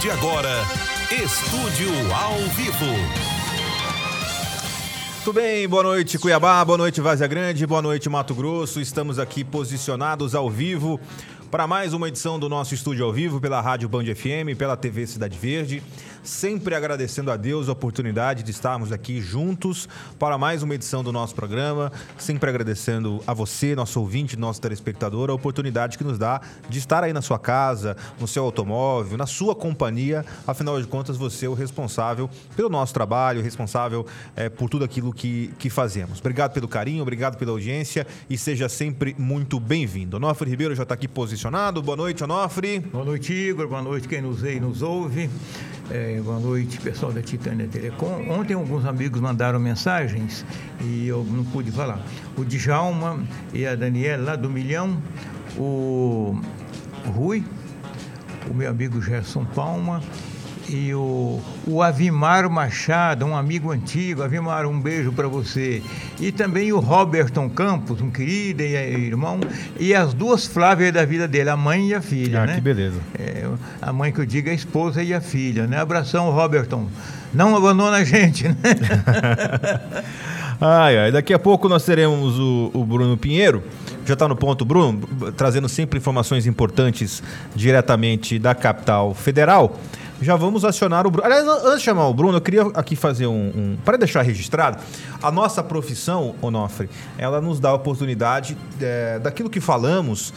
de agora, Estúdio ao Vivo. Tudo bem, boa noite Cuiabá, boa noite Vazia Grande, boa noite Mato Grosso. Estamos aqui posicionados ao vivo para mais uma edição do nosso estúdio ao vivo pela Rádio Band FM, pela TV Cidade Verde. Sempre agradecendo a Deus a oportunidade de estarmos aqui juntos para mais uma edição do nosso programa. Sempre agradecendo a você, nosso ouvinte, nosso telespectador, a oportunidade que nos dá de estar aí na sua casa, no seu automóvel, na sua companhia. Afinal de contas, você é o responsável pelo nosso trabalho, responsável é, por tudo aquilo que, que fazemos. Obrigado pelo carinho, obrigado pela audiência e seja sempre muito bem-vindo. Onofre Ribeiro já está aqui posicionado. Boa noite, Onofre. Boa noite, Igor. Boa noite, quem nos vê e nos ouve. É, boa noite, pessoal da Titânia Telecom. Ontem alguns amigos mandaram mensagens e eu não pude falar. O Djalma e a Daniela lá do Milhão, o Rui, o meu amigo Gerson Palma e o, o Avimar Machado, um amigo antigo. Avimar, um beijo para você. E também o Roberton Campos, um querido irmão. E as duas Flávias da vida dele, a mãe e a filha. Ah, né? que beleza. É, a mãe que eu digo é a esposa e a filha. Né? Abração, Roberton. Não abandona a gente, né? ai, ai. Daqui a pouco nós teremos o, o Bruno Pinheiro. Já está no ponto, Bruno, trazendo sempre informações importantes diretamente da capital federal já vamos acionar o Bruno. Aliás, antes de chamar o Bruno, eu queria aqui fazer um. um para deixar registrado, a nossa profissão, Onofre, ela nos dá a oportunidade é, daquilo que falamos.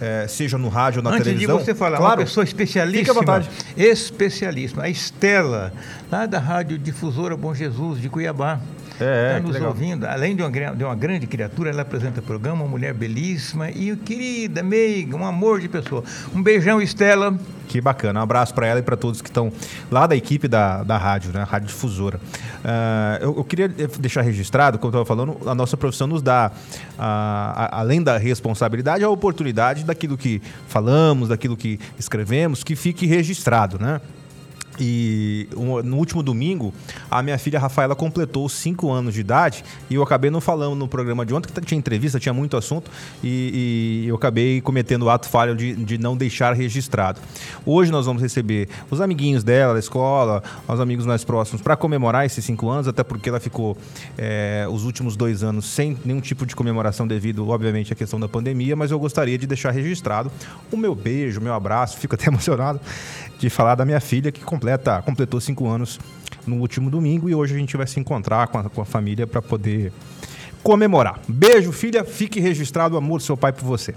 É, seja no rádio ou na Antes televisão. Antes de você falar, claro, uma pessoa especialíssima. Vontade. Especialíssima. A Estela, lá da Rádio Difusora Bom Jesus, de Cuiabá. É, está nos legal. ouvindo. Além de uma, de uma grande criatura, ela apresenta o programa, uma mulher belíssima e querida, meiga, um amor de pessoa. Um beijão, Estela. Que bacana. Um abraço para ela e para todos que estão lá da equipe da, da rádio, né? Rádio Difusora. Uh, eu, eu, queria deixar registrado, como eu estava falando, a nossa profissão nos dá, uh, a, além da responsabilidade, a oportunidade daquilo que falamos, daquilo que escrevemos, que fique registrado, né? E no último domingo, a minha filha Rafaela completou 5 anos de idade e eu acabei não falando no programa de ontem, que tinha entrevista, tinha muito assunto, e, e eu acabei cometendo o ato falho de, de, não deixar registrado. Hoje nós vamos receber os amiguinhos dela da escola, os amigos mais próximos, para comemorar esses 5 anos, até porque ela ficou é, os últimos dois anos sem nenhum tipo de comemoração devido, obviamente, à questão da pandemia, mas eu gostaria de deixar registrado o meu beijo, o meu abraço, fico até emocionado de falar da minha filha que completa, completou cinco anos no último domingo e hoje a gente vai se encontrar com a, com a família para poder comemorar. Beijo, filha, fique registrado o amor do seu pai por você.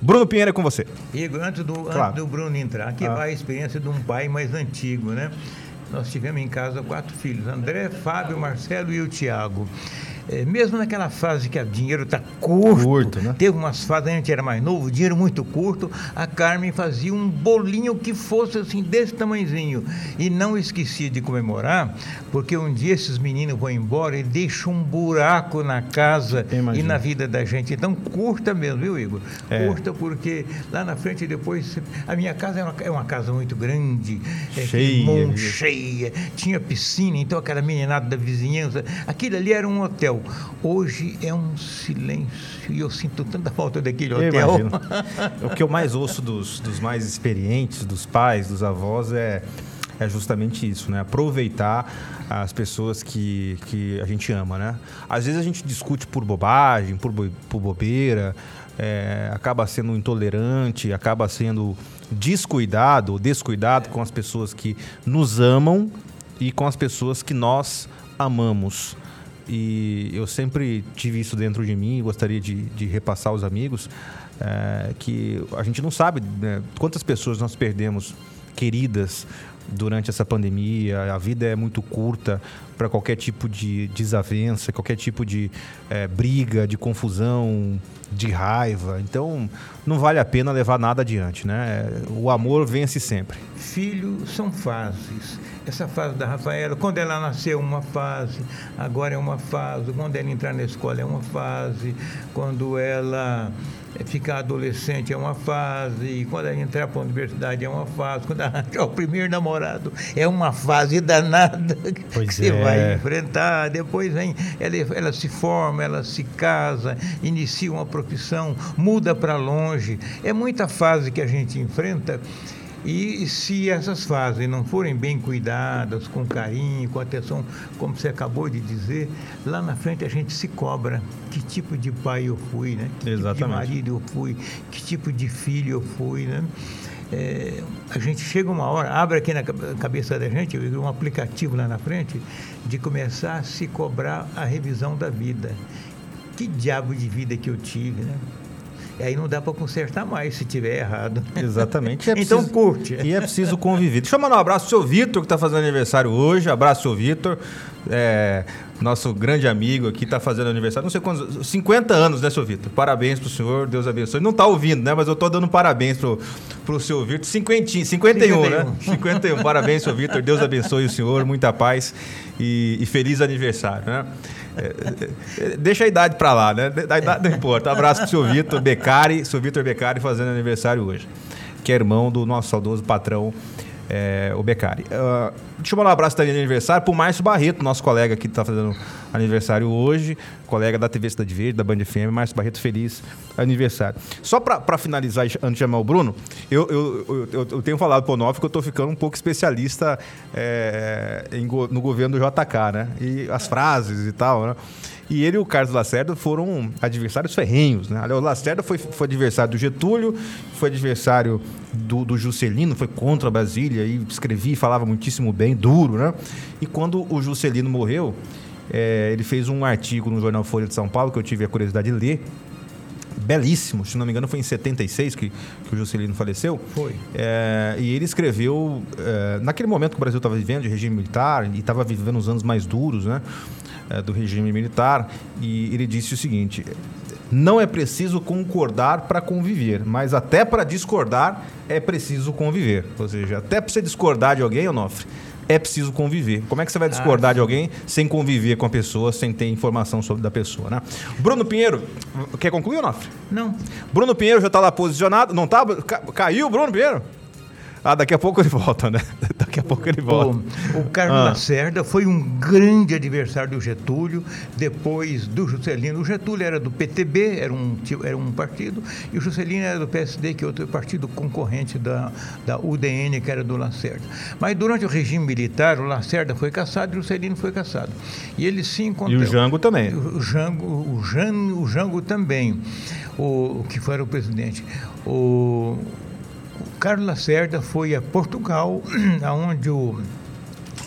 Bruno Pinheiro é com você. Igor, antes do, claro. antes do Bruno entrar, aqui ah. vai a experiência de um pai mais antigo, né? Nós tivemos em casa quatro filhos: André, Fábio, Marcelo e o Tiago é, mesmo naquela fase que o dinheiro está curto, curto né? teve umas fases, a gente era mais novo, dinheiro muito curto, a Carmen fazia um bolinho que fosse assim, desse tamanhozinho. E não esquecia de comemorar, porque um dia esses meninos vão embora e deixam um buraco na casa e na vida da gente. Então, curta mesmo, viu, Igor? É. Curta, porque lá na frente depois. A minha casa é uma, é uma casa muito grande, é, cheia, cheia, tinha piscina, então aquela meninada da vizinhança. Aquilo ali era um hotel hotel. Hoje é um silêncio e eu sinto tanta falta daquele hotel. o que eu mais ouço dos, dos mais experientes, dos pais, dos avós, é é justamente isso, né? Aproveitar as pessoas que, que a gente ama, né? Às vezes a gente discute por bobagem, por, por bobeira, é, acaba sendo intolerante, acaba sendo descuidado, descuidado com as pessoas que nos amam e com as pessoas que nós amamos. E eu sempre tive isso dentro de mim e gostaria de, de repassar aos amigos é, que a gente não sabe né, quantas pessoas nós perdemos queridas durante essa pandemia. A vida é muito curta para qualquer tipo de desavença, qualquer tipo de é, briga, de confusão, de raiva. Então, não vale a pena levar nada adiante, né? O amor vence sempre. Filhos são fases. Essa fase da Rafaela, quando ela nasceu, uma fase, agora é uma fase, quando ela entrar na escola é uma fase, quando ela ficar adolescente é uma fase, e quando ela entrar para a universidade é uma fase, quando ela entrar o primeiro namorado é uma fase danada pois que é. você vai enfrentar. Depois vem, ela, ela se forma, ela se casa, inicia uma profissão, muda para longe. É muita fase que a gente enfrenta E se essas fases não forem bem cuidadas, com carinho, com atenção, como você acabou de dizer, lá na frente a gente se cobra. Que tipo de pai eu fui, né? Que Exatamente. tipo de marido eu fui, que tipo de filho eu fui, né? É, a gente chega uma hora, abre aqui na cabeça da gente um aplicativo lá na frente de começar a se cobrar a revisão da vida. Que diabo de vida que eu tive, né? E aí não dá para consertar mais se tiver errado. Exatamente. É então curte. E é preciso conviver. Deixa eu mandar um abraço pro seu Vitor, que está fazendo aniversário hoje. Abraço, seu Vitor. É, nosso grande amigo aqui está fazendo aniversário, não sei quantos, 50 anos, né, seu Vitor? Parabéns pro senhor, Deus abençoe. Não está ouvindo, né? Mas eu estou dando parabéns pro, pro seu Vitor. 50, 51, 51, né? 51. Parabéns, seu Vitor. Deus abençoe o senhor, muita paz e, e feliz aniversário, né? É, é, é deixa a idade para lá, né? A idade não importa. Abraço pro seu Vitor Becari, seu Vitor Becari fazendo aniversário hoje, que é irmão do nosso saudoso patrão é, o Becari. Uh, deixa eu mandar um abraço também de aniversário pro Márcio Barreto, nosso colega que está fazendo aniversário hoje, colega da TV Cidade Verde, da Band FM. Márcio Barreto, feliz aniversário. Só para finalizar, antes de chamar o Bruno, eu, eu, eu, eu tenho falado pro Onofre que eu estou ficando um pouco especialista é, em, no governo do JK, né? E as frases e tal, né? E ele e o Carlos Lacerda foram adversários ferrenhos, né? O Lacerda foi, foi adversário do Getúlio, foi adversário do, do Juscelino, foi contra a Brasília e escrevia e falava muitíssimo bem, duro, né? E quando o Juscelino morreu, é, ele fez um artigo no jornal Folha de São Paulo que eu tive a curiosidade de ler, belíssimo, se não me engano foi em 76 que, que o Juscelino faleceu. Foi. É, e ele escreveu, é, naquele momento que o Brasil estava vivendo de regime militar e estava vivendo os anos mais duros, né? É, do regime militar, e ele disse o seguinte: não é preciso concordar para conviver, mas até para discordar é preciso conviver. Ou seja, até para você discordar de alguém, Onofre, é preciso conviver. Como é que você vai discordar ah, de alguém sem conviver com a pessoa, sem ter informação sobre da pessoa, né? Bruno Pinheiro, quer concluir, Onofre? Não. Bruno Pinheiro já está lá posicionado. Não tá? Caiu o Bruno Pinheiro? Ah, daqui a pouco ele volta, né? Daqui a pouco ele volta. O, o Carlos ah. Lacerda foi um grande adversário do Getúlio, depois do Juscelino. O Getúlio era do PTB, era um, era um partido, e o Juscelino era do PSD, que é outro partido concorrente da, da UDN, que era do Lacerda. Mas durante o regime militar, o Lacerda foi caçado e o Juscelino foi caçado. E eles se encontraram. E o Jango também. O Jango, o Jango, o Jango também, o, que foi o presidente. O, Carlos Lacerda foi a Portugal, aonde o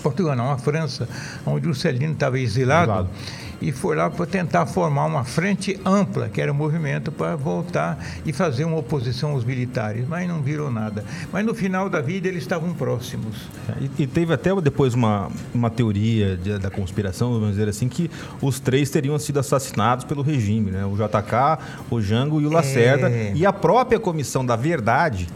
Portugal não, a França, onde o Celino estava exilado. exilado e foi lá para tentar formar uma frente ampla, que era o um movimento para voltar e fazer uma oposição aos militares, mas não virou nada. Mas no final da vida eles estavam próximos. É, e, e teve até depois uma, uma teoria de, da conspiração, vamos dizer assim, que os três teriam sido assassinados pelo regime, né? O JK, o Jango e o Lacerda. É... E a própria Comissão da Verdade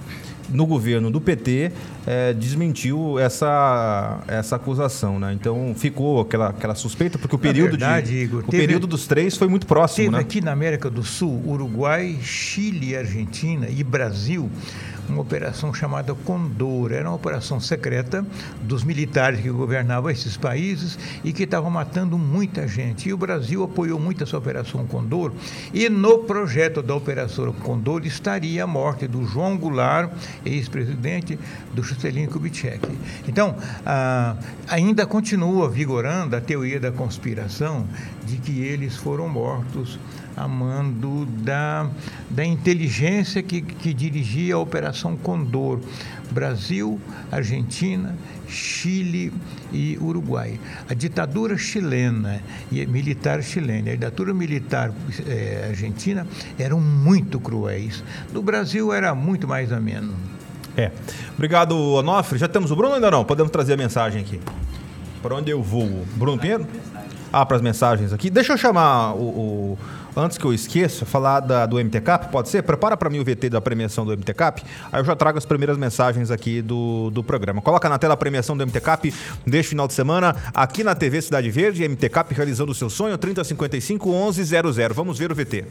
no governo do PT é, desmentiu essa, essa acusação, né? Então ficou aquela, aquela suspeita, porque o período, verdade, de, Igor, o teve, período dos três foi muito próximo. Teve né? aqui na América do Sul, Uruguai, Chile, Argentina e Brasil uma operação chamada Condor. Era uma operação secreta dos militares que governavam esses países e que estavam matando muita gente. E o Brasil apoiou muito essa Operação Condor. E no projeto da Operação Condor estaria a morte do João Goulart, ex-presidente, do Juscelino Kubitschek. Então, ah, ainda continua vigorando a teoria da conspiração de que eles foram mortos a mando da, da inteligência que, que dirigia a Operação Condor. Brasil, Argentina, Chile e Uruguai. A ditadura chilena e militar chilena, a ditadura militar é, argentina eram muito cruéis. No Brasil era muito mais ameno. É. Obrigado, Onofre. Já temos o Bruno ainda não? Podemos trazer a mensagem aqui. Para onde eu vou? Bruno Pinheiro? Ah, para as mensagens aqui. Deixa eu chamar o, o antes que eu esqueça, falar da, do MTCAP, pode ser? Prepara para mim o VT da premiação do MTCAP, aí eu já trago as primeiras mensagens aqui do, do programa. Coloca na tela a premiação do MTCAP deste final de semana, aqui na TV Cidade Verde, MTCAP realizando o seu sonho, 3055 1100. Vamos ver o VT.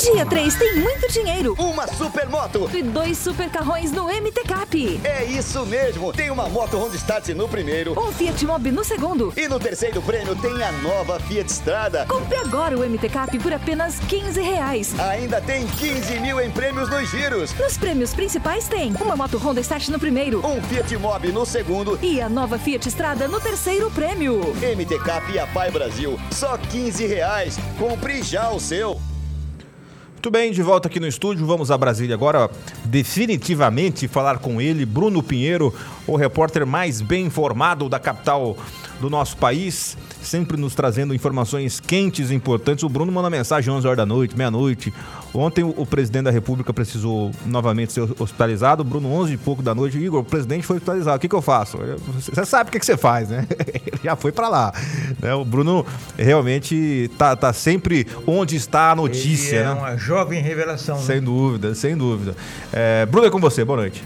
Dia 3 tem muito dinheiro. Uma super moto. E dois super carrões no MT Cap. É isso mesmo. Tem uma moto Honda Start no primeiro. Um Fiat Mobi no segundo. E no terceiro prêmio tem a nova Fiat Strada. Compre agora o MT Cap por apenas 15 reais. Ainda tem 15 mil em prêmios nos giros. Nos prêmios principais tem uma moto Honda Start no primeiro. Um Fiat Mobi no segundo. E a nova Fiat Strada no terceiro prêmio. MT Cap e a Pai Brasil. Só 15 reais. Compre já o seu. Muito bem, de volta aqui no estúdio. Vamos a Brasília agora, definitivamente, falar com ele, Bruno Pinheiro, o repórter mais bem informado da capital do nosso país, sempre nos trazendo informações quentes e importantes. O Bruno manda mensagem 11 horas da noite, meia-noite. Ontem o, o, presidente da República precisou novamente ser hospitalizado. Bruno, 11 e pouco da noite. Igor, o presidente foi hospitalizado. O que, que eu faço? Você sabe o que, que você faz, né? Ele já foi para lá. Né? O Bruno realmente tá, tá sempre onde está a notícia. Ele é né? uma jovem revelação. Sem né? dúvida, sem dúvida. É, Bruno, é com você. Boa noite.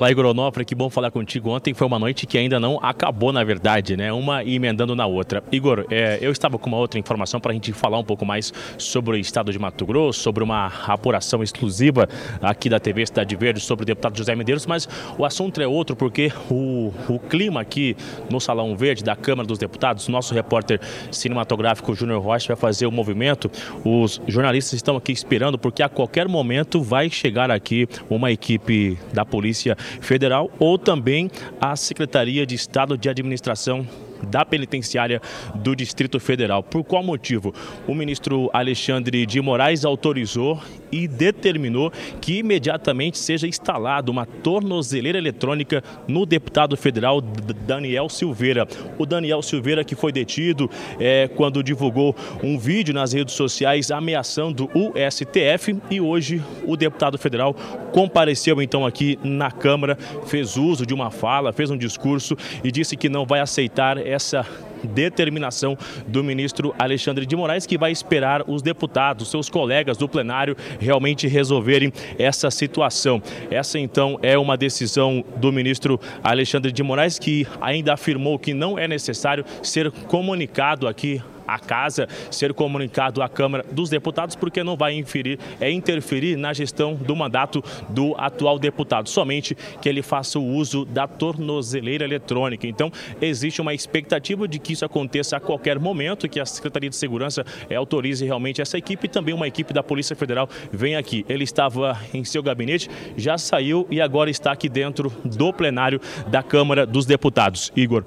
Olá, Igor Onofre, que bom falar contigo. Ontem foi uma noite que ainda não acabou, na verdade, né? Uma emendando na outra. Igor, é, eu estava com uma outra informação para a gente falar um pouco mais sobre o estado de Mato Grosso, sobre uma apuração exclusiva aqui da TV Cidade Verde sobre o deputado José Medeiros, mas o assunto é outro porque o, o clima aqui no Salão Verde da Câmara dos Deputados, nosso repórter cinematográfico Júnior Rocha vai fazer o movimento. Os jornalistas estão aqui esperando porque a qualquer momento vai chegar aqui uma equipe da Polícia Federal ou também a Secretaria de Estado de Administração da penitenciária do Distrito Federal. Por qual motivo? O ministro Alexandre de Moraes autorizou e determinou que imediatamente seja instalada uma tornozeleira eletrônica no deputado federal Daniel Silveira. O Daniel Silveira que foi detido é, quando divulgou um vídeo nas redes sociais ameaçando o STF e hoje o deputado federal compareceu então aqui na Câmara, fez uso de uma fala, fez um discurso e disse que não vai aceitar essa determinação do ministro Alexandre de Moraes, que vai esperar os deputados, seus colegas do plenário, realmente resolverem essa situação. Essa, então, é uma decisão do ministro Alexandre de Moraes, que ainda afirmou que não é necessário ser comunicado aqui à casa, ser comunicado à Câmara dos Deputados, porque não vai inferir, é interferir na gestão do mandato do atual deputado, somente que ele faça o uso da tornozeleira eletrônica. Então, existe uma expectativa de que isso aconteça a qualquer momento, que a Secretaria de Segurança autorize realmente essa equipe e também uma equipe da Polícia Federal venha aqui. Ele estava em seu gabinete, já saiu e agora está aqui dentro do plenário da Câmara dos Deputados. Igor.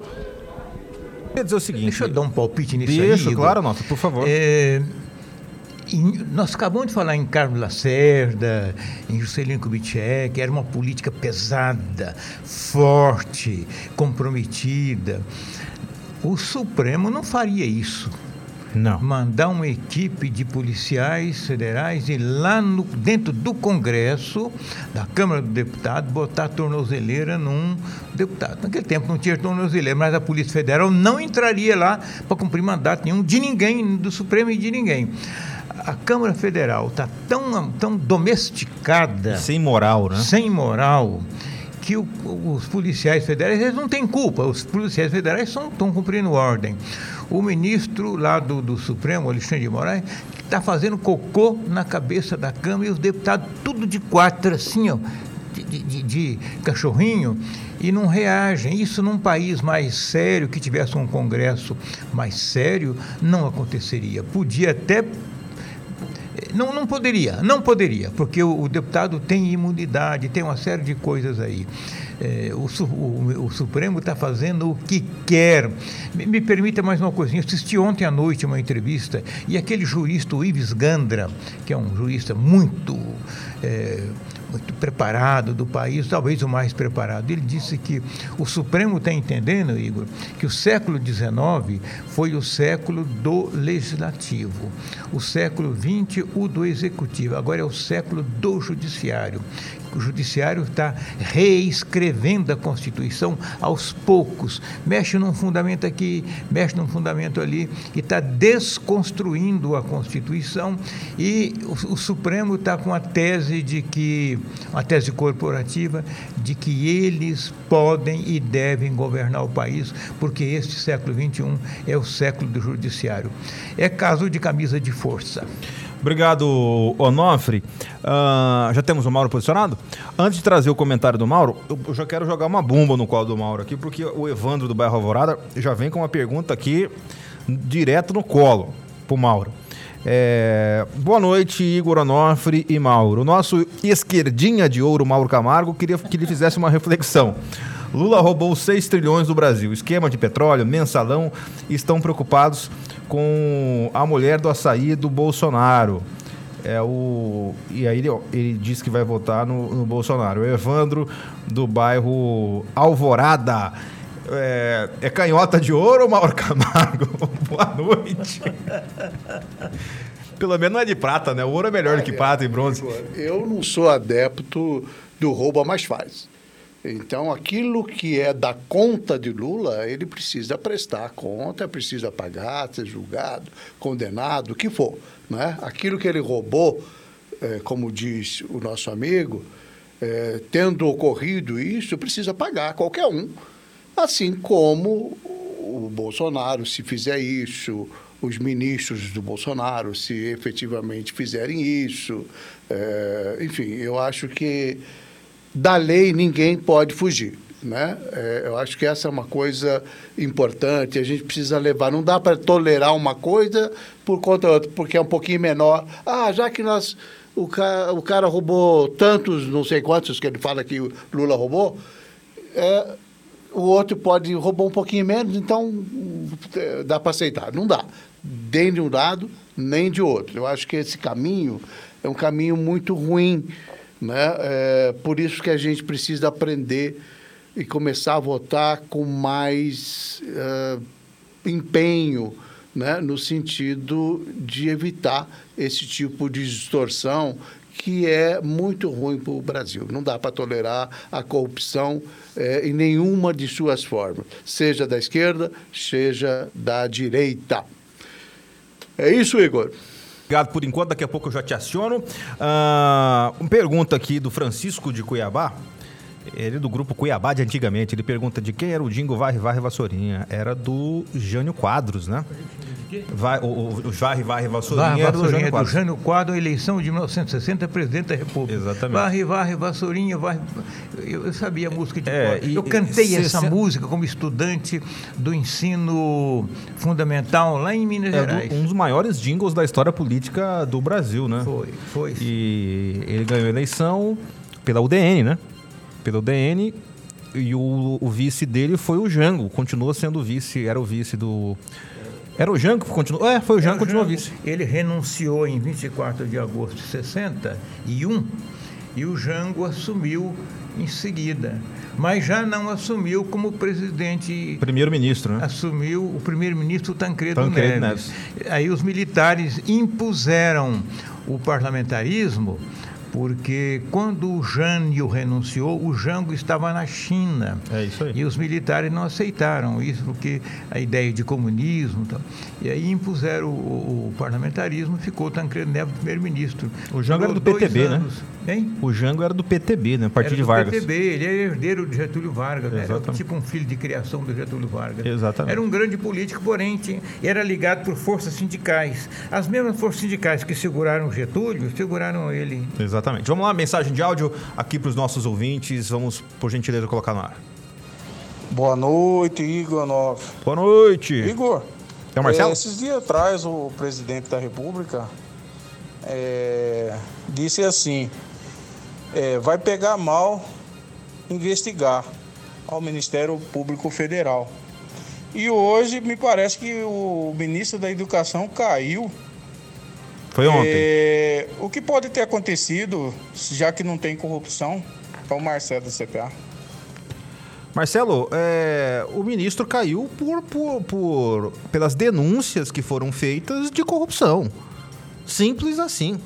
Quer dizer o seguinte. Deixa eu dar um palpite nisso Deixa, aí. claro, Nota, por favor. É, em, nós acabamos de falar em Carlos Lacerda, em Juscelino Kubitschek, era uma política pesada, forte, comprometida. O Supremo não faria isso. Não. Mandar uma equipe de policiais federais e lá no, dentro do Congresso, da Câmara do Deputado, botar a tornozeleira num deputado. Naquele tempo não tinha tornozeleira, mas a Polícia Federal não entraria lá para cumprir mandato nenhum de ninguém, do Supremo e de ninguém a Câmara Federal está tão, tão domesticada. Sem moral, né? Sem moral que o, os policiais federais eles não têm culpa, os policiais federais estão cumprindo ordem. O ministro lá do, do Supremo, Alexandre de Moraes, está fazendo cocô na cabeça da Câmara e os deputados tudo de quatro, assim, ó, de, de, de, cachorrinho e não reagem. Isso num país mais sério, que tivesse um Congresso mais sério, não aconteceria. Podia até não, não poderia, não poderia, porque o, o deputado tem imunidade, tem uma série de coisas aí. É, o, o, o, Supremo está fazendo o que quer. Me, me, permita mais uma coisinha. Eu assisti ontem à noite uma entrevista e aquele jurista, o Ives Gandra, que é um jurista muito. É, muito preparado do país, talvez o mais preparado. Ele disse que o Supremo está entendendo, Igor, que o século XIX foi o século do legislativo, o século XX o do executivo, agora é o século do judiciário O judiciário está reescrevendo a Constituição aos poucos. Mexe num fundamento aqui, mexe num fundamento ali, e está desconstruindo a Constituição. E o, o Supremo está com a tese de que, uma tese corporativa, de que eles podem e devem governar o país, porque este século XXI é o século do judiciário. É caso de camisa de força. Obrigado, Onofre. Uh, já temos o Mauro posicionado? Antes de trazer o comentário do Mauro, eu já quero jogar uma bomba no colo do Mauro aqui, porque o Evandro do Bairro Alvorada já vem com uma pergunta aqui direto no colo pro Mauro. É, boa noite, Igor Onofre e Mauro. O nosso esquerdinha de ouro, Mauro Camargo, queria que ele fizesse uma reflexão. Lula roubou 6 trilhões do Brasil. Esquema de petróleo, mensalão, estão preocupados com a mulher do açaí do Bolsonaro. É o e aí ele, ele diz que vai votar no, no Bolsonaro. O Evandro do bairro Alvorada. É, é canhota de ouro ou Mauro Camargo? Boa noite. Pelo menos não é de prata, né? O ouro é melhor do que prata e bronze. Eu não sou adepto do rouba mais faz. Então, aquilo que é da conta de Lula, ele precisa prestar conta, precisa pagar, ser julgado, condenado, o que for. Né? Aquilo que ele roubou, é, como diz o nosso amigo, é, tendo ocorrido isso, precisa pagar qualquer um. Assim como o Bolsonaro, se fizer isso, os ministros do Bolsonaro, se efetivamente fizerem isso. É, enfim, eu acho que da lei ninguém pode fugir. Né? É, eu acho que essa é uma coisa importante, a gente precisa levar. Não dá para tolerar uma coisa por conta outra, porque é um pouquinho menor. Ah, já que nós. O cara, o cara roubou tantos, não sei quantos que ele fala que o Lula roubou, é, o outro pode roubar um pouquinho menos, então é, dá para aceitar. Não dá. Nem de um lado, nem de outro. Eu acho que esse caminho é um caminho muito ruim né? É, por isso que a gente precisa aprender e começar a votar com mais uh, empenho, né? no sentido de evitar esse tipo de distorção que é muito ruim para o Brasil. Não dá para tolerar a corrupção é, em nenhuma de suas formas, seja da esquerda, seja da direita. É isso, Igor. Obrigado por enquanto, daqui a pouco eu já te aciono. Uh, uma pergunta aqui do Francisco de Cuiabá. Ele é do grupo Cuiabá de antigamente. Ele pergunta de quem era o Dingo Varre Varre Vassourinha. Era do Jânio Quadros, né? Vai, o, o, o Varre Varre Vassourinha, Varre, era do Jânio Quadros. do Jânio Quadros, eleição de 1960, presidente da República. Exatamente. Varre Varre Vassourinha, Varre... Eu, eu sabia a música de é, e, Eu cantei essa música como estudante do ensino fundamental lá em Minas é Gerais. Do, um dos maiores jingles da história política do Brasil, né? Foi, foi. E ele ganhou a eleição pela UDN, né? Pelo DN e o, o, vice dele foi o Jango, continua sendo vice, era o vice do. Era o Jango que continuou? É, foi o Jango que continuou vice. Ele renunciou em 24 de agosto de 61 e o Jango assumiu em seguida. Mas já não assumiu como presidente. Primeiro-ministro, né? Assumiu o primeiro-ministro Tancredo, Tancredo Neves. Neves. Aí os militares impuseram o parlamentarismo porque quando o Jânio renunciou, o Jango estava na China. É isso aí. E os militares não aceitaram isso, porque a ideia de comunismo. Tal. E aí impuseram o, o parlamentarismo, ficou Tancredo Neves primeiro-ministro. O Jango era do PTB, né? anos. né? Hein? O Jango era do PTB, né? Partido de Vargas. PTB, ele era herdeiro de Getúlio Vargas, né? era tipo um filho de criação do Getúlio Vargas. Exatamente. Era um grande político, porém tinha, era ligado por forças sindicais. As mesmas forças sindicais que seguraram Getúlio, seguraram ele. Exatamente. Exatamente. Vamos lá, mensagem de áudio aqui para os nossos ouvintes. Vamos, por gentileza, colocar no ar. Boa noite, Igor Nove. Boa noite. Igor. É o Marcelo? É, esses dias atrás, o presidente da República é, disse assim: é, vai pegar mal investigar ao Ministério Público Federal. E hoje me parece que o ministro da Educação caiu foi ontem. É, o que pode ter acontecido, já que não tem corrupção, é o Marcelo do CPA. Marcelo, é, o ministro caiu por, por, por, pelas denúncias que foram feitas de corrupção. Simples assim.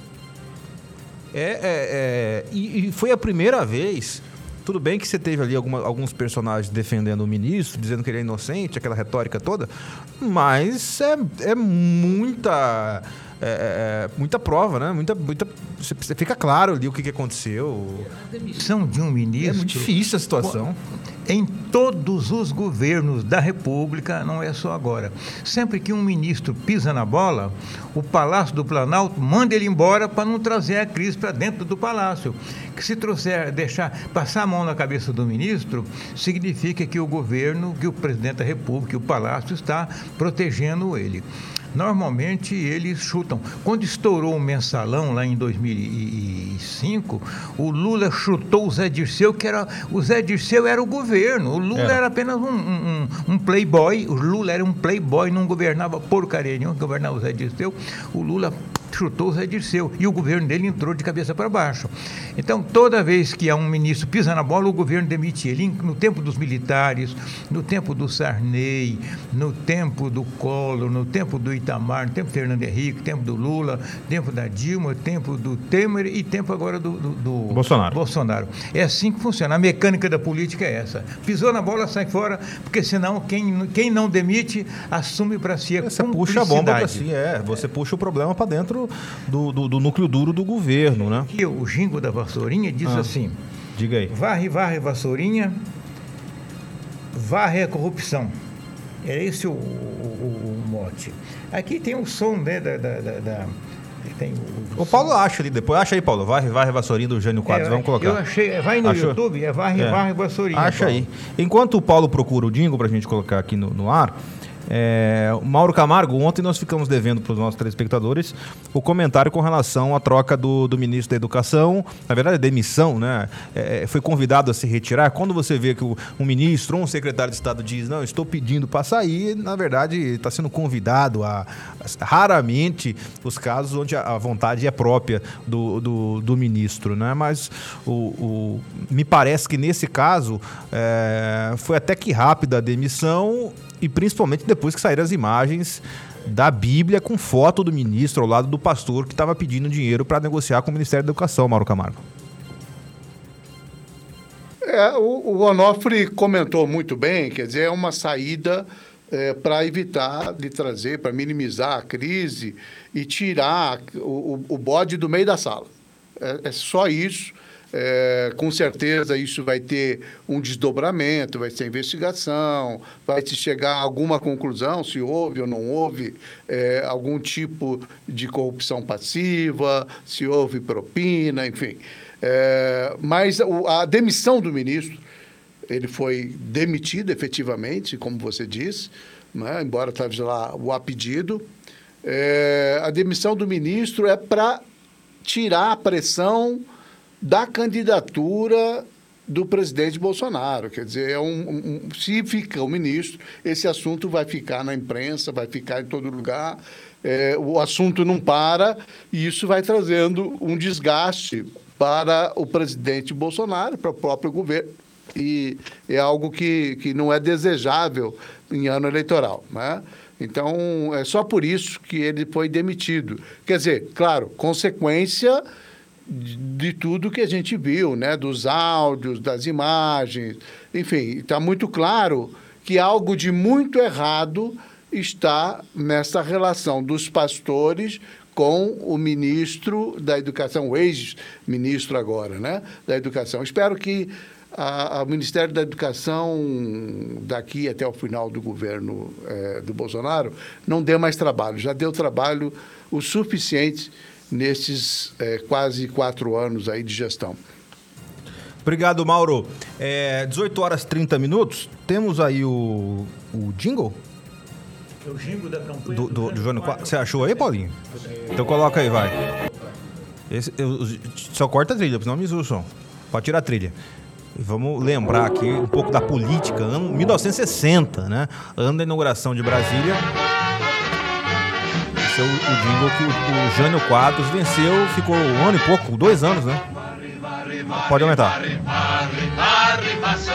É, é, é e, e, foi a primeira vez. Tudo bem que você teve ali alguma, alguns personagens defendendo o ministro, dizendo que ele é inocente, aquela retórica toda, mas é, é muita. É, é, é muita prova, né? Muita, muita, você fica claro ali o que, que aconteceu. A demissão de um ministro. É muito difícil a situação. Em todos os governos da República, não é só agora. Sempre que um ministro pisa na bola, o Palácio do Planalto manda ele embora para não trazer a crise para dentro do palácio. Que se trouxer, deixar passar a mão na cabeça do ministro, significa que o governo, que o presidente da República, que o palácio está protegendo ele normalmente eles chutam. Quando estourou o mensalão lá em 2005, o Lula chutou o Zé Dirceu, que era. O Zé Dirceu era o governo. O Lula era apenas um, um, um, playboy. O Lula era um playboy, não governava porcaria nenhuma, governava o Zé Dirceu. O Lula chutou o Zé Dirceu e o governo dele entrou de cabeça para baixo. Então, toda vez que há um ministro pisa na bola, o governo demite ele. No tempo dos militares, no tempo do Sarney, no tempo do Collor, no tempo do Itamar, no tempo do Fernando Henrique, no tempo do Lula, no tempo da Dilma, no tempo do Temer e tempo agora do, do, do Bolsonaro. Bolsonaro. É assim que funciona. A mecânica da política é essa. Pisou na bola, sai fora, porque senão quem, quem não demite assume para si a Você puxa a bomba para si, é. Você puxa o problema para dentro do, do, do, núcleo duro do governo, né? O jingo da vassourinha diz ah, assim: Diga aí. Varre, varre, vassourinha, varre a corrupção. É esse o, o, o, mote. Aqui tem o som né, da, da, da, da tem o, o Paulo acha ali depois. Acha aí, Paulo. Varre, varre, vassourinha do Jânio Quadros. É, Vamos colocar. Eu achei. Vai no Achou? YouTube, é varre, é. varre, vassourinha. Acha Paulo. aí. Enquanto o Paulo procura o jingle pra gente colocar aqui no, no ar, é, Mauro Camargo, ontem nós ficamos devendo para os nossos telespectadores o comentário com relação à troca do, do ministro da Educação, na verdade, demissão, né? É, é foi convidado a se retirar. Quando você vê que o, um ministro ou um secretário de Estado diz, não, estou pedindo para sair, na verdade, está sendo convidado a, a, Raramente os casos onde a, a vontade é própria do, do, do, ministro, né? Mas o, o, me parece que nesse caso é, foi até que rápida a demissão e principalmente depois que saíram as imagens da Bíblia com foto do ministro ao lado do pastor que estava pedindo dinheiro para negociar com o Ministério da Educação, Mauro Camargo. É, o, o Onofre comentou muito bem, quer dizer, é uma saída é, para evitar de trazer, para minimizar a crise e tirar o, o, bode do meio da sala. É, é só isso. É, com certeza isso vai ter um desdobramento, vai ser investigação, vai se chegar a alguma conclusão se houve ou não houve é, algum tipo de corrupção passiva, se houve propina, enfim. É, mas a demissão do ministro, ele foi demitido efetivamente, como você disse, né, embora esteja lá o a pedido. É, a demissão do ministro é para tirar a pressão da candidatura do presidente Bolsonaro. Quer dizer, é um, um, se fica o ministro, esse assunto vai ficar na imprensa, vai ficar em todo lugar, é, o assunto não para, e isso vai trazendo um desgaste para o presidente Bolsonaro, para o próprio governo. E é algo que, que não é desejável em ano eleitoral. Né? Então, é só por isso que ele foi demitido. Quer dizer, claro, consequência de tudo que a gente viu, né? dos áudios, das imagens, enfim, está muito claro que algo de muito errado está nessa relação dos pastores com o ministro da Educação, o ex-ministro agora, né, da Educação. Espero que o Ministério da Educação, daqui até o final do governo é, do Bolsonaro, não dê mais trabalho. Já deu trabalho o suficiente nesses é, quase quatro anos aí de gestão. Obrigado, Mauro. É, 18 horas e 30 minutos. Temos aí o, o jingle? É o jingle da campanha do, do, do Você achou aí, Paulinho? Então coloca aí, vai. Esse, eu, só corta a trilha, senão me som. Pode tirar a trilha. Vamos lembrar aqui um pouco da política, ano 1960, né? Ano da inauguração de Brasília esse é o, o jingle que o, o Jânio Quadros venceu, ficou um ano e pouco, dois anos, né? Pode aumentar.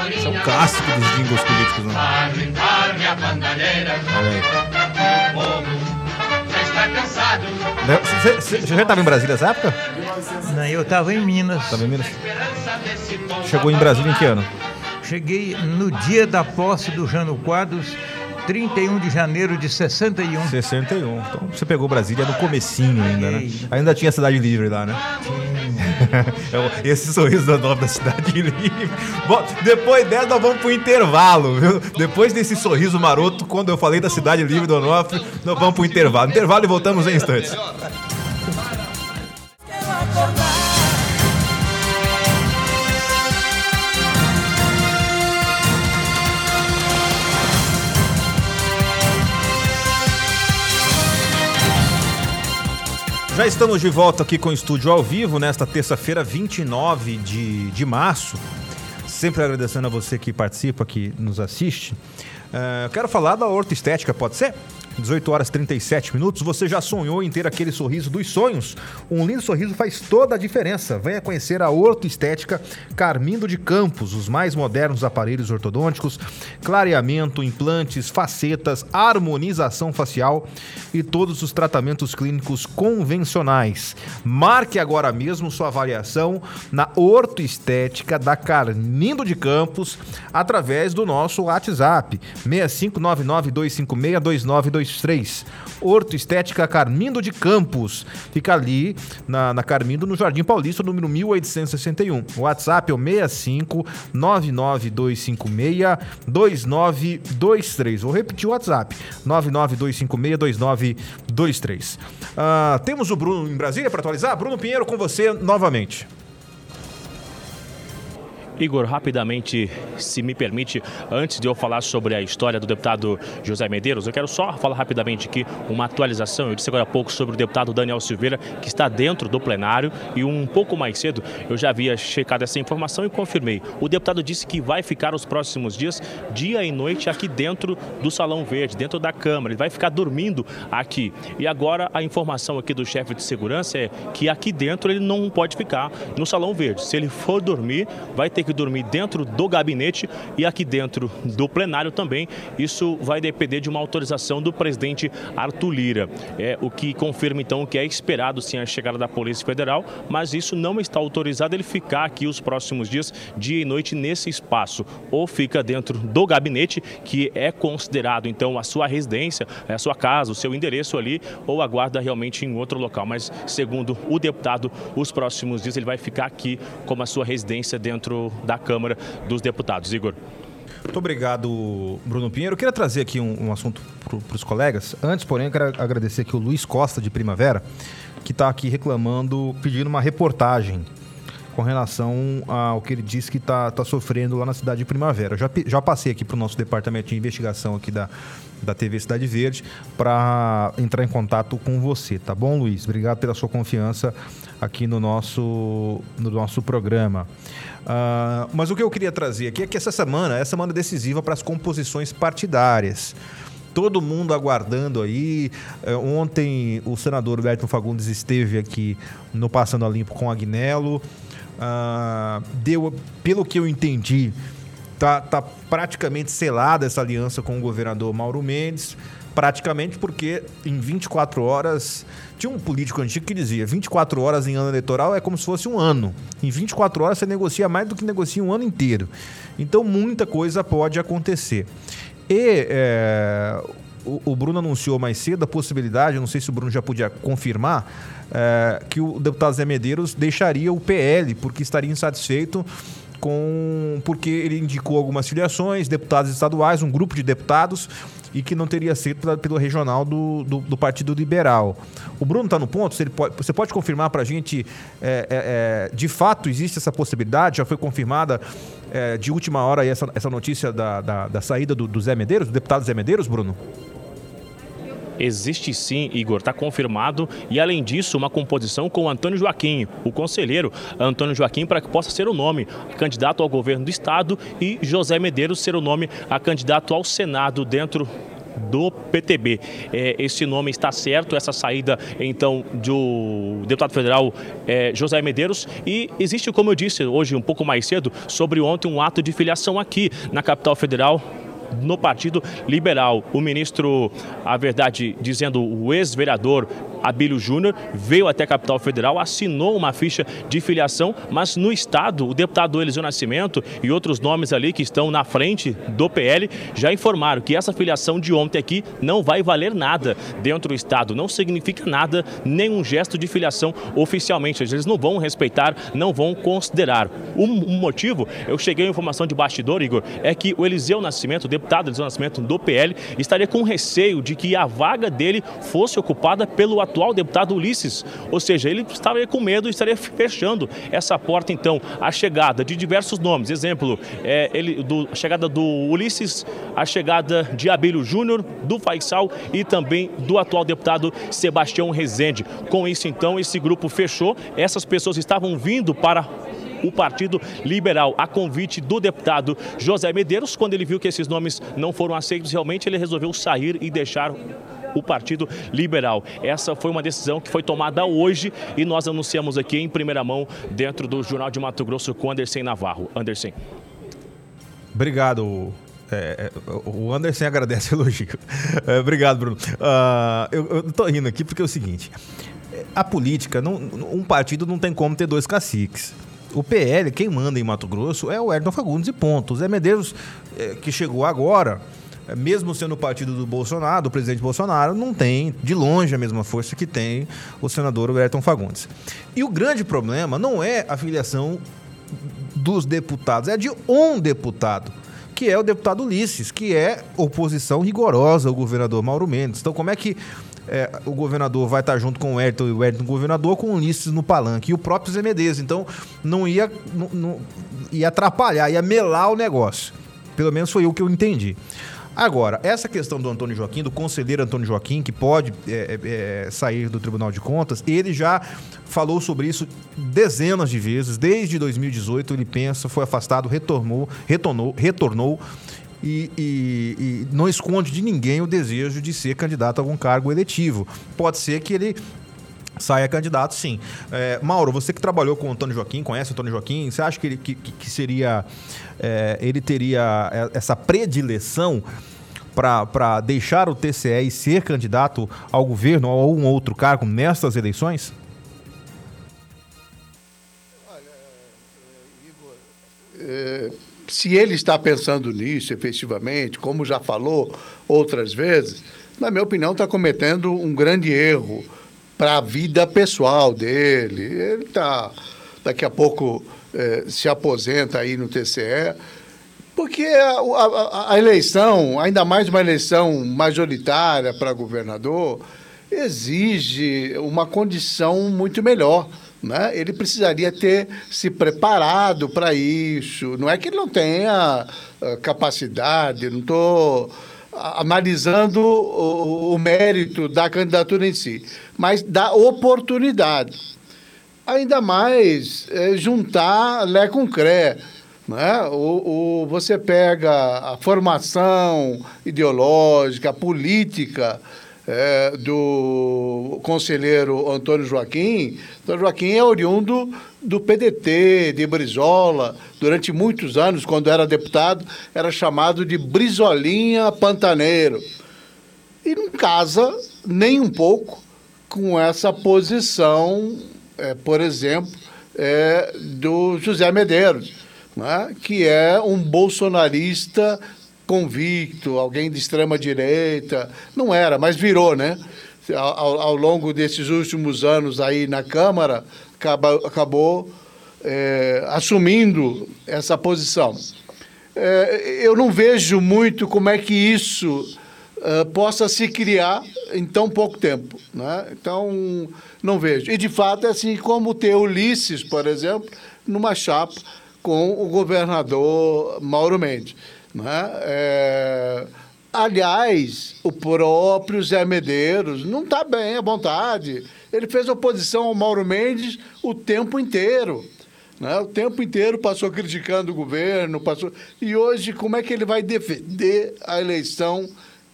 Esse é um clássico dos jingles políticos, né? Olha aí. Você já estava em Brasília nessa época? Não, eu estava em Minas. Estava em Minas? Chegou em Brasília em que ano? Cheguei no dia da posse do Jano Quadros, 31 de janeiro de 61. 61. Então você pegou Brasília no comecinho ainda, né? Ainda tinha Cidade Livre lá, né? Tinha. Esse sorriso da nova da Cidade Livre. Bom, depois dessa nós vamos pro intervalo, viu? Depois desse sorriso maroto, quando eu falei da Cidade Livre do Onofre, nós vamos pro intervalo. Intervalo e voltamos em instantes. Já estamos de volta aqui com o estúdio ao vivo nesta terça-feira, 29 de, de março. Sempre agradecendo a você que participa, que nos assiste. Uh, quero falar da ortoestética, pode ser? 18 horas 37 minutos. Você já sonhou em ter aquele sorriso dos sonhos? Um lindo sorriso faz toda a diferença. Venha conhecer a Orto Estética Carmindo de Campos, os mais modernos aparelhos ortodônticos, clareamento, implantes, facetas, harmonização facial e todos os tratamentos clínicos convencionais. Marque agora mesmo sua avaliação na Orto Estética da Carmindo de Campos através do nosso WhatsApp 65992562922 223. Horto Estética Carmindo de Campos. Fica ali na, na Carmindo, no Jardim Paulista, número 1861. O WhatsApp é o 65 99256 2923. Vou repetir o WhatsApp: 99256 2923. Uh, temos o Bruno em Brasília para atualizar? Bruno Pinheiro com você novamente. Igor, rapidamente, se me permite, antes de eu falar sobre a história do deputado José Medeiros, eu quero só falar rapidamente aqui uma atualização. Eu disse agora há pouco sobre o deputado Daniel Silveira, que está dentro do plenário, e um pouco mais cedo eu já havia checado essa informação e confirmei. O deputado disse que vai ficar os próximos dias, dia e noite, aqui dentro do Salão Verde, dentro da Câmara. Ele vai ficar dormindo aqui. E agora a informação aqui do chefe de segurança é que aqui dentro ele não pode ficar no Salão Verde. Se ele for dormir, vai ter que que dormir dentro do gabinete e aqui dentro do plenário também. Isso vai depender de uma autorização do presidente Arthur Lira. É o que confirma então que é esperado sim a chegada da Polícia Federal, mas isso não está autorizado ele ficar aqui os próximos dias, dia e noite nesse espaço, ou fica dentro do gabinete que é considerado então a sua residência, a sua casa, o seu endereço ali, ou aguarda realmente em outro local. Mas segundo o deputado, os próximos dias ele vai ficar aqui como a sua residência dentro da Câmara dos Deputados. Igor. Muito obrigado, Bruno Pinheiro. Eu queria trazer aqui um, um assunto para os colegas. Antes, porém, eu quero agradecer aqui o Luiz Costa de Primavera, que está aqui reclamando, pedindo uma reportagem com relação ao que ele disse que está tá sofrendo lá na cidade de Primavera. Já, já passei aqui para o nosso departamento de investigação aqui da, da TV Cidade Verde para entrar em contato com você, tá bom, Luiz? Obrigado pela sua confiança aqui no nosso, no nosso programa. Uh, mas o que eu queria trazer aqui é que essa semana é semana decisiva para as composições partidárias todo mundo aguardando aí. É, ontem o senador Berto Fagundes esteve aqui no Passando a Limpo com Agnello. Uh, deu, pelo que eu entendi, tá, tá praticamente selada essa aliança com o governador Mauro Mendes. Praticamente porque em 24 horas. Tinha um político antigo que dizia: 24 horas em ano eleitoral é como se fosse um ano. Em 24 horas você negocia mais do que negocia um ano inteiro. Então muita coisa pode acontecer. E é, o, Bruno anunciou mais cedo a possibilidade, não sei se o Bruno já podia confirmar, é, que o deputado Zé Medeiros deixaria o PL, porque estaria insatisfeito com porque ele indicou algumas filiações, deputados estaduais, um grupo de deputados e que não teria sido pelo regional do, do, do Partido Liberal. O Bruno está no ponto? Você pode, você pode confirmar para a gente, é, é, é, de fato existe essa possibilidade? Já foi confirmada é, de última hora essa, essa notícia da, da, da saída do, do Zé Medeiros, do deputado Zé Medeiros, Bruno? Existe sim, Igor, está confirmado. E além disso, uma composição com Antônio Joaquim, o conselheiro Antônio Joaquim, para que possa ser o nome candidato ao governo do estado e José Medeiros ser o nome a candidato ao Senado dentro do PTB. É, esse nome está certo, essa saída então do deputado federal é, José Medeiros e existe, como eu disse hoje um pouco mais cedo, sobre ontem um ato de filiação aqui na capital federal no Partido Liberal. O ministro, a verdade, dizendo o ex-vereador Abílio Júnior veio até a capital federal, assinou uma ficha de filiação, mas no estado, o deputado Eliseu Nascimento e outros nomes ali que estão na frente do PL já informaram que essa filiação de ontem aqui não vai valer nada dentro do estado, não significa nada, nenhum gesto de filiação oficialmente. Eles não vão respeitar, não vão considerar. Um, motivo, eu cheguei a informação de bastidor, Igor, é que o Eliseu Nascimento, o deputado Eliseu Nascimento do PL, estaria com receio de que a vaga dele fosse ocupada pelo atual atual deputado Ulisses. Ou seja, ele estava com medo e estaria fechando essa porta, então, a chegada de diversos nomes. Exemplo, é, ele, do, a chegada do Ulisses, a chegada de Abílio Júnior, do Faisal e também do atual deputado Sebastião Rezende. Com isso, então, esse grupo fechou. Essas pessoas estavam vindo para o Partido Liberal, a convite do deputado José Medeiros. Quando ele viu que esses nomes não foram aceitos, realmente ele resolveu sair e deixar o Partido Liberal. Essa foi uma decisão que foi tomada hoje e nós anunciamos aqui em primeira mão dentro do Jornal de Mato Grosso com Anderson Navarro. Anderson. Obrigado, é, é o Anderson agradece o elogio. É, obrigado, Bruno. Uh, eu, estou rindo aqui porque é o seguinte: a política, não, um partido não tem como ter dois caciques. O PL, quem manda em Mato Grosso é o Ayrton Fagundes e ponto. O Zé Medeiros, é, que chegou agora, é, mesmo sendo o partido do Bolsonaro, do presidente Bolsonaro, não tem de longe a mesma força que tem o senador Ayrton Fagundes. E o grande problema não é a filiação dos deputados, é de um deputado que é o deputado Ulisses, que é oposição rigorosa ao governador Mauro Mendes. Então, como é que é, o governador vai estar junto com o Ayrton e o Ayrton governador com o Ulisses no palanque e o próprio Zé Medeiros. Então, não ia, não, não, ia atrapalhar, ia melar o negócio. Pelo menos foi o que eu entendi. Agora, essa questão do Antônio Joaquim, do conselheiro Antônio Joaquim, que pode é, é, é, sair do Tribunal de Contas, ele já falou sobre isso dezenas de vezes. Desde 2018 ele pensa, foi afastado, retornou, retornou, retornou e, e, e, não esconde de ninguém o desejo de ser candidato a algum cargo eletivo. Pode ser que ele saia candidato, sim. É, Mauro, você que trabalhou com o Antônio Joaquim, conhece o Antônio Joaquim, você acha que ele, que, que seria. É, ele teria é, essa predileção para deixar o TCE e ser candidato ao governo ou a algum outro cargo nestas eleições? Olha, Igor, é, se ele está pensando nisso efetivamente, como já falou outras vezes, na minha opinião, está cometendo um grande erro para a vida pessoal dele. Ele está, daqui a pouco, é, se aposenta aí no TCE, porque a, a, a, eleição, ainda mais uma eleição majoritária para governador, exige uma condição muito melhor. Né? Ele precisaria ter se preparado para isso. Não é que ele não tenha uh, capacidade, não estou analisando o, o, mérito da candidatura em si, mas da oportunidade. Ainda mais é, juntar Lé com Cré. Né? O, o, você pega a formação ideológica, política é, do conselheiro Antônio Joaquim. Antônio Joaquim é oriundo do PDT, de Brizola. Durante muitos anos, quando era deputado, era chamado de Brizolinha Pantaneiro. E não casa nem um pouco com essa posição, é, por exemplo, é, do José Medeiros, né? que é um bolsonarista convicto, alguém de extrema direita. Não era, mas virou, né? Ao, ao longo desses últimos anos aí na Câmara, acaba, acabou é, assumindo essa posição. É, eu não vejo muito como é que isso uh, possa se criar em tão pouco tempo. Né? Então, não vejo. E, de fato, é assim como ter Ulisses, por exemplo, numa chapa com o governador Mauro Mendes. Né? É... Aliás, o próprio Zé Medeiros não está bem à vontade. Ele fez oposição ao Mauro Mendes o tempo inteiro. Né? O tempo inteiro passou criticando o governo, passou. E hoje, como é que ele vai defender a eleição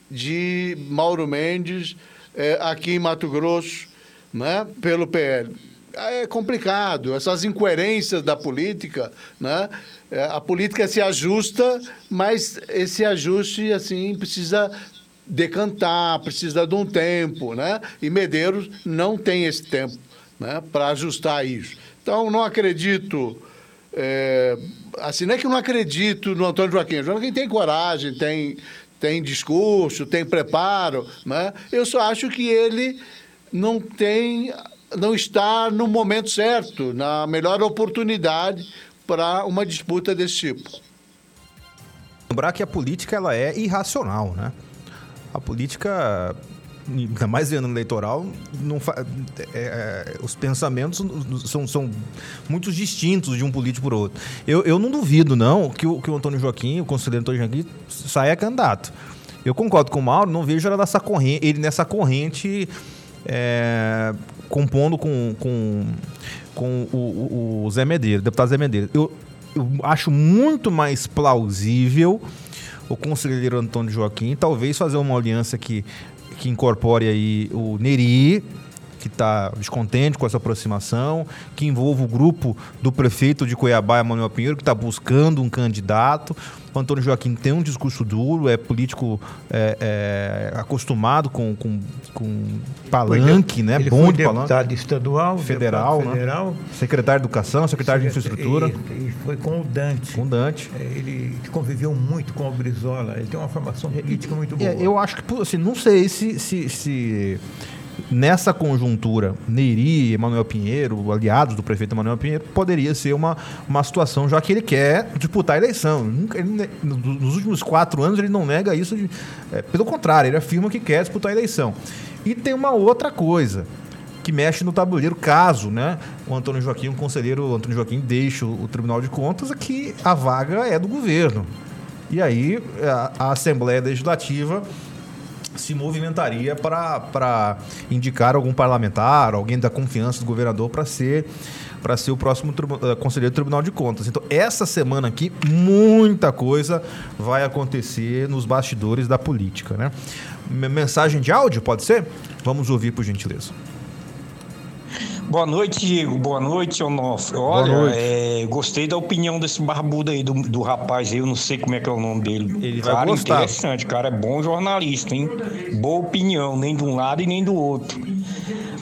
de Mauro Mendes é, aqui em Mato Grosso, né? pelo PL? é complicado. Essas incoerências da política, né? É, a política se ajusta, mas esse ajuste assim precisa decantar, precisa de um tempo, né? E Medeiros não tem esse tempo, né? Para ajustar isso. Então não acredito é, assim, não é que eu não acredito no Antônio Joaquim. O Joaquim tem coragem, tem, tem discurso, tem preparo, né? Eu só acho que ele não tem, não está no momento certo, na melhor oportunidade para uma disputa desse tipo. Lembrar que a política ela é irracional, né? A política, ainda mais em ano eleitoral, não fa... É, é, os pensamentos são, são muito distintos de um político o outro. Eu, eu não duvido, não, que o, que o Antônio Joaquim, o conselheiro Antônio Joaquim, saia candidato. Eu concordo com o Mauro, não vejo nessa corrente, ele nessa corrente é, compondo com, com com o, o Zé Medeiros, o deputado Zé Medeiros. Eu, eu acho muito mais plausível o conselheiro Antônio Joaquim talvez fazer uma aliança que, que incorpore aí o Neri, que está descontente com essa aproximação, que envolva o grupo do prefeito de Cuiabá, Emanuel Pinheiro, que está buscando um candidato. O Antônio Joaquim tem um discurso duro, é político é, é, acostumado com, com, com palanque, né? Ele Bom foi de deputado palanque. estadual, Federal, deputado né? federal, Secretário de Educação, secretário de Infraestrutura. E, e foi com o Dante. Com Dante. É, Ele conviveu muito com o Brizola. Ele tem uma formação política muito boa. É, eu acho que, assim, não sei se, se, se nessa conjuntura, Neri, Emanuel Pinheiro, aliados do prefeito Emanuel Pinheiro, poderia ser uma, uma situação, já que ele quer disputar a eleição. Ele ne- nos últimos quatro anos ele não nega isso, de- é, pelo contrário, ele afirma que quer disputar a eleição. E tem uma outra coisa que mexe no tabuleiro caso, né? O Antônio Joaquim, o conselheiro Antônio Joaquim deixa o, o Tribunal de Contas, é que a vaga é do governo. E aí a, a Assembleia Legislativa se movimentaria para indicar algum parlamentar, alguém da confiança do governador para ser para ser o próximo eh, conselheiro do Tribunal de Contas. Então, essa semana aqui, muita coisa vai acontecer nos bastidores da política, né? Mensagem de áudio, pode ser? Vamos ouvir, por gentileza. Boa noite, Diego. Boa noite, Onofre. Olha, noite. é, gostei da opinião desse barbudo aí, do, do rapaz aí, eu não sei como é que é o nome dele. Ele vai cara gostar. interessante, cara é bom jornalista, hein? Boa opinião, nem de um lado e nem do outro.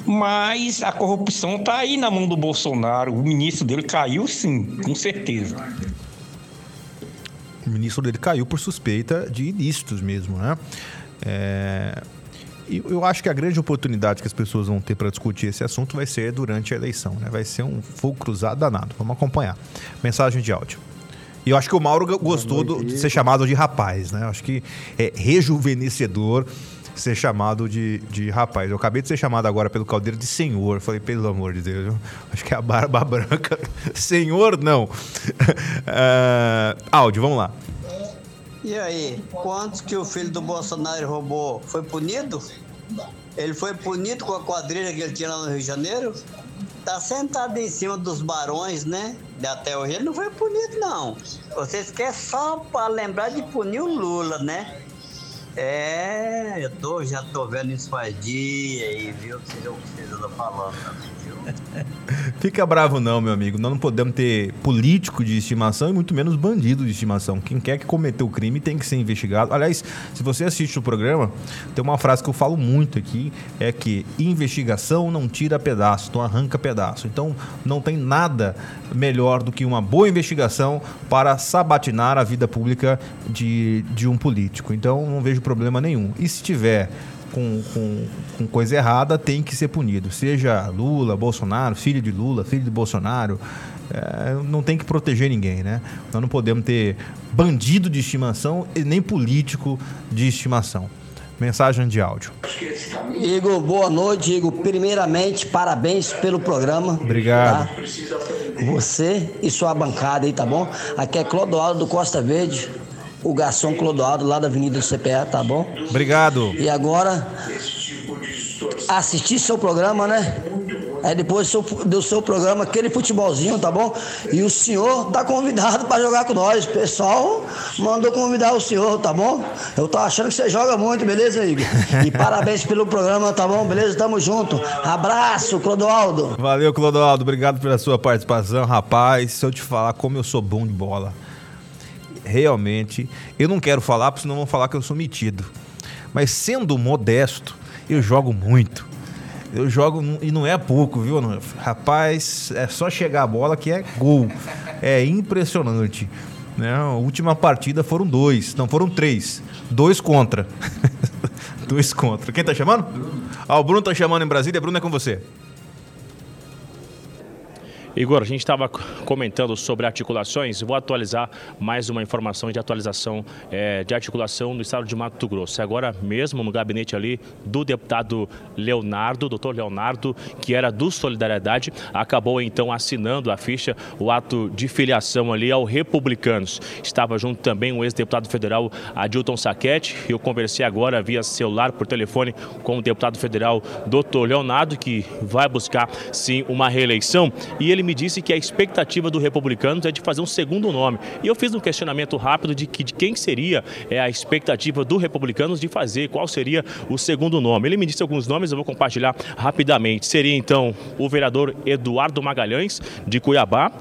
Mas a corrupção tá aí na mão do Bolsonaro. O ministro dele caiu sim, com certeza. O ministro dele caiu por suspeita de ilícitos mesmo, né? É, eu acho que a grande oportunidade que as pessoas vão ter para discutir esse assunto vai ser durante a eleição, né? Vai ser um fogo cruzado danado. Vamos acompanhar. Mensagem de áudio. E eu acho que o Mauro go- gostou do- de ser chamado de rapaz, né? Eu acho que é rejuvenescedor ser chamado de, de rapaz. Eu acabei de ser chamado agora pelo Caldeiro de senhor. Falei, pelo amor de Deus, eu acho que é a barba branca. senhor, não. Ah, áudio, vamos lá. E aí, quantos que o filho do Bolsonaro roubou foi punido? Ele foi punido com a quadrilha que ele tinha lá no Rio de Janeiro? Tá sentado em cima dos barões, né? E Até hoje ele não foi punido, não. Vocês querem só para lembrar de punir o Lula, né? É, eu tô, já tô vendo isso faz dia aí, viu? Você viu o que vocês falando também? Fica bravo não, meu amigo. Nós não podemos ter político de estimação e muito menos bandido de estimação. Quem quer que cometeu o crime tem que ser investigado. Aliás, se você assiste o programa, tem uma frase que eu falo muito aqui, é que investigação não tira pedaço, não arranca pedaço. Então, não tem nada melhor do que uma boa investigação para sabatinar a vida pública de, de um político. Então, não vejo problema nenhum. E se tiver com, com, com coisa errada tem que ser punido. Seja Lula, Bolsonaro, filho de Lula, filho de Bolsonaro. é, não tem que proteger ninguém, né? Nós não podemos ter bandido de estimação e nem político de estimação. Mensagem de áudio. Igor, boa noite, Igor. Primeiramente, parabéns pelo programa. Obrigado. tá? Você e sua bancada aí, tá bom? Aqui é Clodoaldo do Costa Verde, o garçom Clodoaldo lá da Avenida do CPA, tá bom? Obrigado. E agora, assistir seu programa, né? Aí depois do seu, do seu programa, aquele futebolzinho, tá bom? E o senhor tá convidado para jogar com nós. O pessoal mandou convidar o senhor, tá bom? Eu tô achando que você joga muito, beleza, Igor? E parabéns pelo programa, tá bom? Beleza? Tamo junto. Abraço, Clodoaldo. Valeu, Clodoaldo. Obrigado pela sua participação, rapaz. Se eu te falar como eu sou bom de bola. Realmente, eu não quero falar, porque senão vão falar que eu sou metido. Mas sendo modesto, eu jogo muito. Eu jogo e não é pouco, viu? Rapaz, é só chegar a bola que é gol. É impressionante. Né? A última partida foram dois, não foram três. Dois contra. dois contra. Quem tá chamando? Ah, o Bruno tá chamando em Brasília. Bruno é com você. Igor, a gente estava comentando sobre articulações, vou atualizar mais uma informação de atualização é, de articulação no estado de Mato Grosso. Agora mesmo no gabinete ali do deputado Leonardo, doutor Leonardo, que era do Solidariedade, acabou então assinando a ficha, o ato de filiação ali ao Republicanos. Estava junto também o ex-deputado federal Adilton Saquete. Eu conversei agora via celular, por telefone, com o deputado federal doutor Leonardo, que vai buscar sim uma reeleição. E ele me disse que a expectativa do Republicanos é de fazer um segundo nome. E eu fiz um questionamento rápido de, que, de quem seria é, a expectativa do Republicanos de fazer, qual seria o segundo nome. Ele me disse alguns nomes, eu vou compartilhar rapidamente. Seria então o vereador Eduardo Magalhães, de Cuiabá,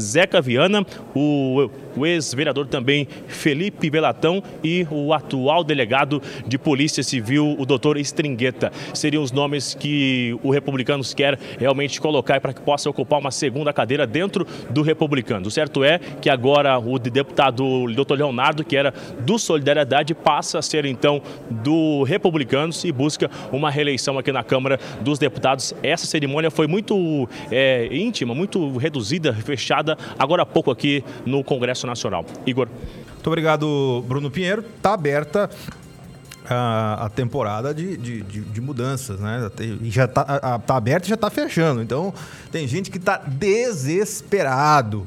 Zeca Viana, o o ex-vereador também Felipe Belatão e o atual delegado de Polícia Civil, o doutor Stringueta. Seriam os nomes que o Republicanos quer realmente colocar para que possa ocupar uma segunda cadeira dentro do Republicano. O certo é que agora o deputado doutor Leonardo, que era do Solidariedade, passa a ser então do Republicanos e busca uma reeleição aqui na Câmara dos Deputados. Essa cerimônia foi muito é, íntima, muito reduzida, fechada agora há pouco aqui no Congresso Congresso Nacional. Igor. Muito obrigado, Bruno Pinheiro. Está aberta a, a temporada de, de, de, de, mudanças, né? E já está tá aberta e já está fechando. Então, tem gente que está desesperado.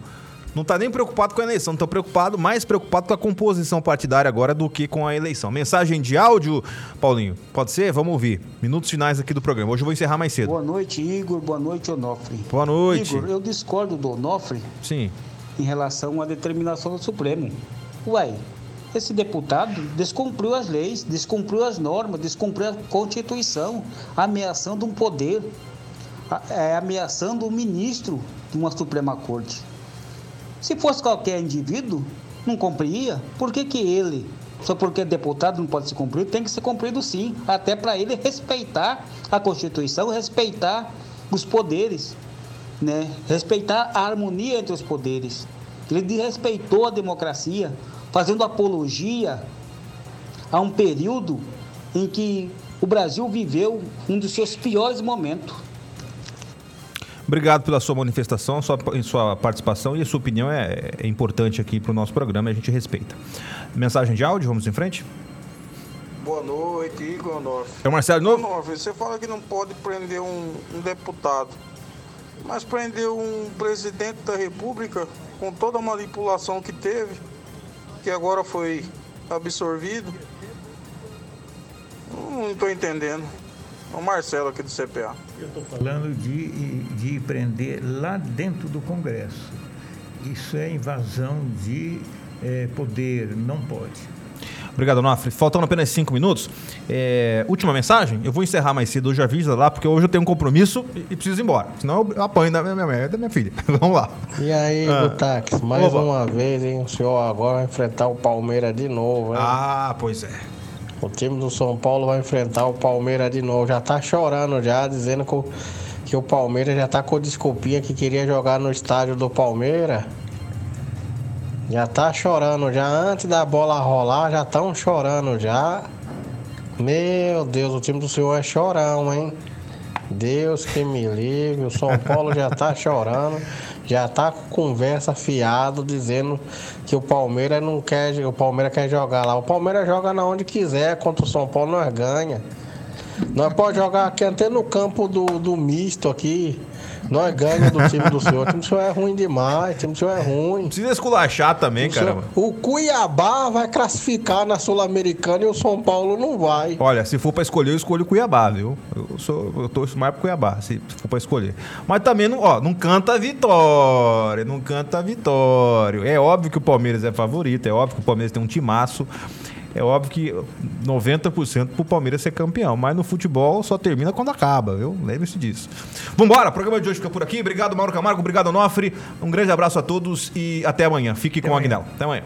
Não está nem preocupado com a eleição, está preocupado, mais preocupado com a composição partidária agora do que com a eleição. Mensagem de áudio, Paulinho, pode ser? Vamos ouvir. Minutos finais aqui do programa. Hoje eu vou encerrar mais cedo. Boa noite, Igor. Boa noite, Onofre. Boa noite. Igor, eu discordo do Onofre. Sim em relação à determinação do Supremo. Ué, esse deputado descumpriu as leis, descumpriu as normas, descumpriu a Constituição, ameaçando um poder, é, ameaçando um ministro de uma Suprema Corte. Se fosse qualquer indivíduo, não cumpria, por que, que ele, só porque é deputado não pode ser cumprido, tem que ser cumprido sim, até para ele respeitar a Constituição, respeitar os poderes né? respeitar a harmonia entre os poderes. Ele desrespeitou a democracia, fazendo apologia a um período em que o Brasil viveu um dos seus piores momentos. Obrigado pela sua manifestação, sua, sua participação e a sua opinião é, é importante aqui para o nosso programa e a gente respeita. Mensagem de áudio, vamos em frente? Boa noite, Igor Norf. É o Marcelo novo? Norf, você fala que não pode prender um, um deputado. Mas prendeu um presidente da República com toda a manipulação que teve, que agora foi absorvido. Não estou entendendo. É o Marcelo aqui do CPA. Eu estou falando de, de prender lá dentro do Congresso. Isso é invasão de é, poder, não pode. Obrigado, Nofre. Faltando apenas cinco minutos. É, última mensagem. Eu vou encerrar mais cedo. Hoje avisa lá, porque hoje eu tenho um compromisso e, e preciso ir embora. Senão eu apanho da minha, minha, da minha filha. Vamos lá. E aí, ah. Gutax, mais Oba. uma vez, hein? O senhor agora vai enfrentar o Palmeiras de novo, hein? Ah, pois é. O time do São Paulo vai enfrentar o Palmeiras de novo. Já tá chorando já, dizendo que o, que o Palmeiras já tá com desculpinha que queria jogar no estádio do Palmeiras. Já tá chorando já antes da bola rolar, já estão chorando já. Meu Deus, o time do senhor é chorão, hein? Deus que me livre, o São Paulo já tá chorando, já tá com conversa fiado dizendo que o Palmeiras não quer, o Palmeiras quer jogar lá. O Palmeiras joga na onde quiser, contra o São Paulo nós ganha. Nós pode jogar aqui até no campo do, do misto aqui. Nós ganhamos do time do senhor. O time do senhor é ruim demais. O time do senhor é ruim. Precisa esculachar também, caramba. O Cuiabá vai classificar na Sul-Americana e o São Paulo não vai. Olha, se for pra escolher, eu escolho o Cuiabá, viu? Eu, sou, eu torço mais pro Cuiabá, se for pra escolher. Mas também, não, ó, não canta a vitória. Não canta a vitória. É óbvio que o Palmeiras é favorito. É óbvio que o Palmeiras tem um timaço. É óbvio que 90% pro Palmeiras ser campeão, mas no futebol só termina quando acaba, viu? Lembre-se disso. Vambora, o programa de hoje fica por aqui. Obrigado, Mauro Camargo, obrigado, Nofre. Um grande abraço a todos e até amanhã. Fique até com amanhã. o Agnello. Até amanhã.